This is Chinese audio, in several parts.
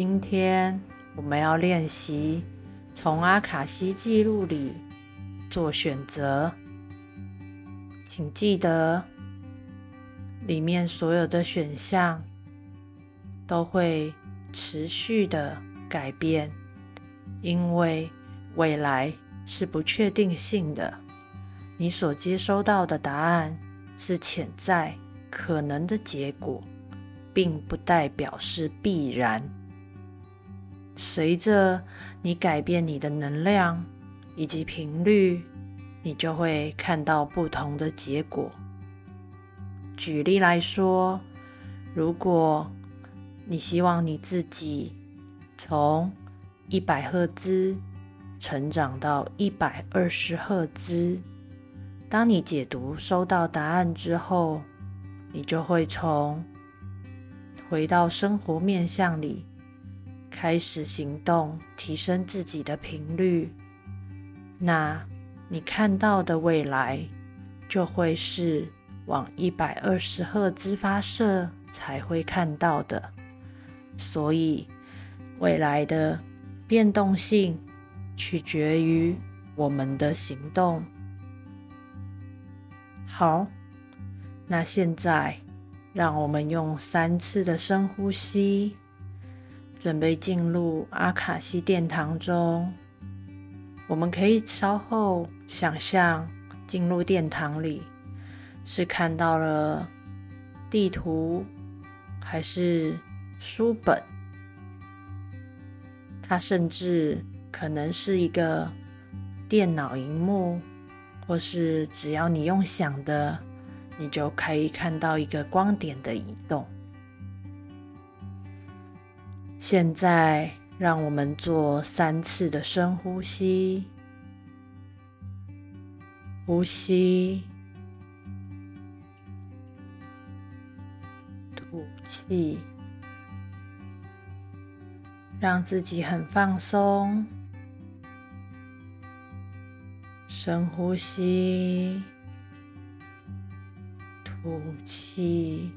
今天我们要练习从阿卡西记录里做选择，请记得里面所有的选项都会持续的改变，因为未来是不确定性的。你所接收到的答案是潜在可能的结果，并不代表是必然。随着你改变你的能量以及频率，你就会看到不同的结果。举例来说，如果你希望你自己从一百赫兹成长到一百二十赫兹，当你解读收到答案之后，你就会从回到生活面向里。开始行动，提升自己的频率，那你看到的未来就会是往一百二十赫兹发射才会看到的。所以，未来的变动性取决于我们的行动。好，那现在让我们用三次的深呼吸。准备进入阿卡西殿堂中，我们可以稍后想象进入殿堂里是看到了地图还是书本，它甚至可能是一个电脑荧幕，或是只要你用想的，你就可以看到一个光点的移动。现在，让我们做三次的深呼吸，呼吸，吐气，让自己很放松。深呼吸，吐气。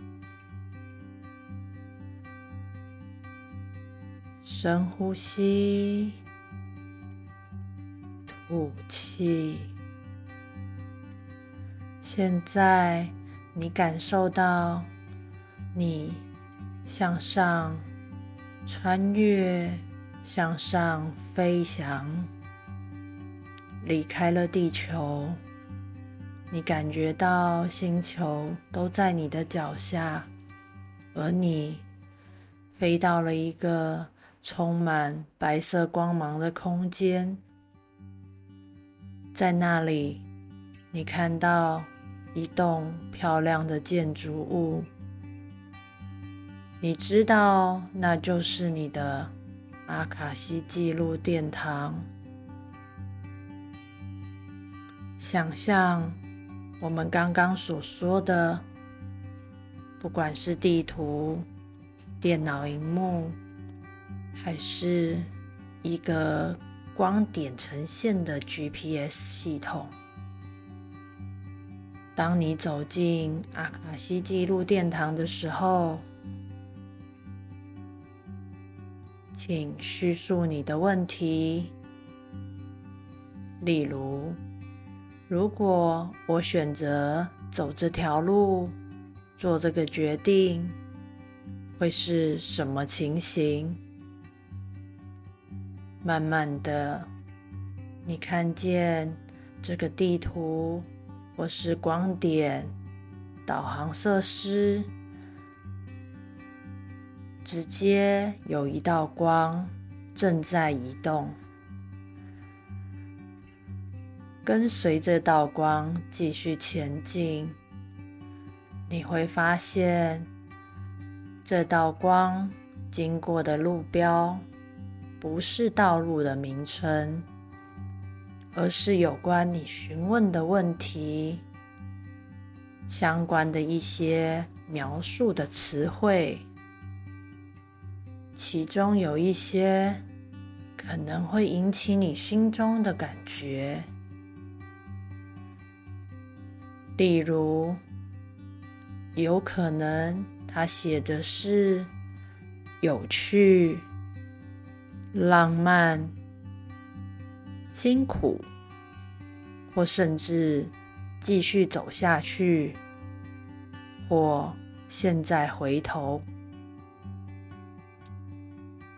深呼吸，吐气。现在你感受到你向上穿越，向上飞翔，离开了地球。你感觉到星球都在你的脚下，而你飞到了一个。充满白色光芒的空间，在那里，你看到一栋漂亮的建筑物。你知道，那就是你的阿卡西记录殿堂。想象我们刚刚所说的，不管是地图、电脑荧幕。还是一个光点呈现的 GPS 系统。当你走进阿卡西记录殿堂的时候，请叙述你的问题。例如，如果我选择走这条路，做这个决定，会是什么情形？慢慢的，你看见这个地图或是光点导航设施，直接有一道光正在移动，跟随这道光继续前进，你会发现这道光经过的路标。不是道路的名称，而是有关你询问的问题相关的一些描述的词汇，其中有一些可能会引起你心中的感觉，例如，有可能它写的是有趣。浪漫、辛苦，或甚至继续走下去，或现在回头，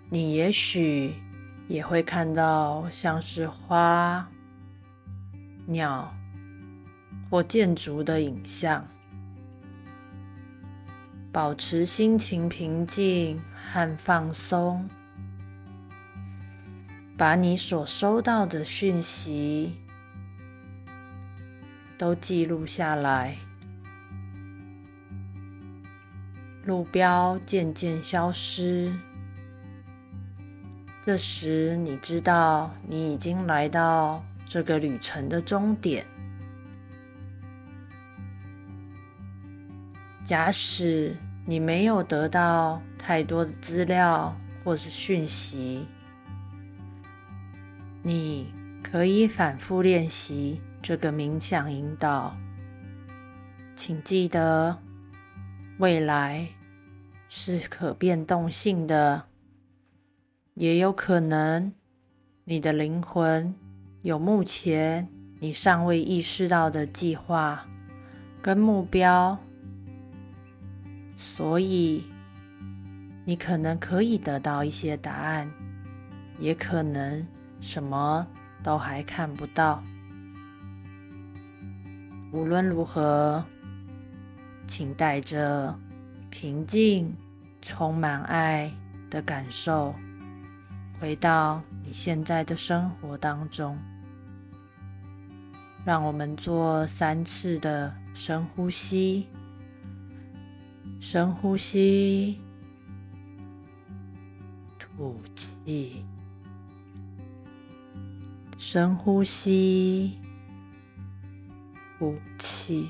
你也许也会看到像是花、鸟或建筑的影像。保持心情平静和放松。把你所收到的讯息都记录下来，路标渐渐消失。这时，你知道你已经来到这个旅程的终点。假使你没有得到太多的资料或是讯息。你可以反复练习这个冥想引导，请记得，未来是可变动性的，也有可能你的灵魂有目前你尚未意识到的计划跟目标，所以你可能可以得到一些答案，也可能。什么都还看不到。无论如何，请带着平静、充满爱的感受，回到你现在的生活当中。让我们做三次的深呼吸，深呼吸，吐气。深呼吸，呼气，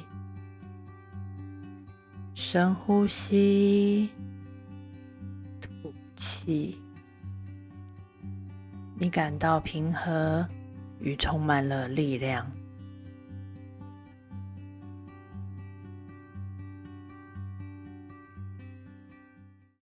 深呼吸，吐气。你感到平和与充满了力量。